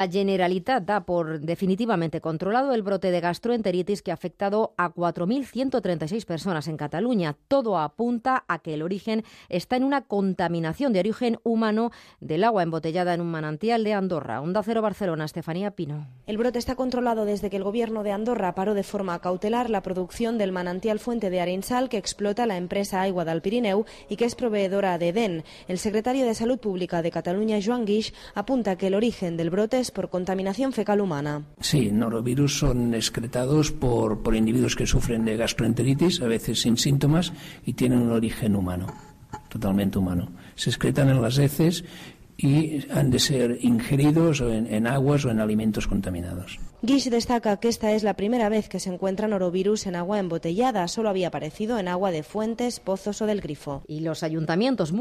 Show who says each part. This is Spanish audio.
Speaker 1: La Generalitat da por definitivamente controlado el brote de gastroenteritis que ha afectado a 4.136 personas en Cataluña. Todo apunta a que el origen está en una contaminación de origen humano del agua embotellada en un manantial de Andorra. Onda Cero Barcelona, Estefanía Pino.
Speaker 2: El brote está controlado desde que el gobierno de Andorra paró de forma cautelar la producción del manantial fuente de Arinsal que explota la empresa Aigua del Pirineu y que es proveedora de EDEN. El secretario de Salud Pública de Cataluña, Joan Guix, apunta que el origen del brote es por contaminación fecal humana.
Speaker 3: Sí, norovirus son excretados por, por individuos que sufren de gastroenteritis, a veces sin síntomas, y tienen un origen humano, totalmente humano. Se excretan en las heces y han de ser ingeridos en, en, aguas o en alimentos contaminados.
Speaker 2: Guish destaca que esta es la primera vez que se encuentra norovirus en agua embotellada. Solo había aparecido en agua de fuentes, pozos o del grifo.
Speaker 1: Y los ayuntamientos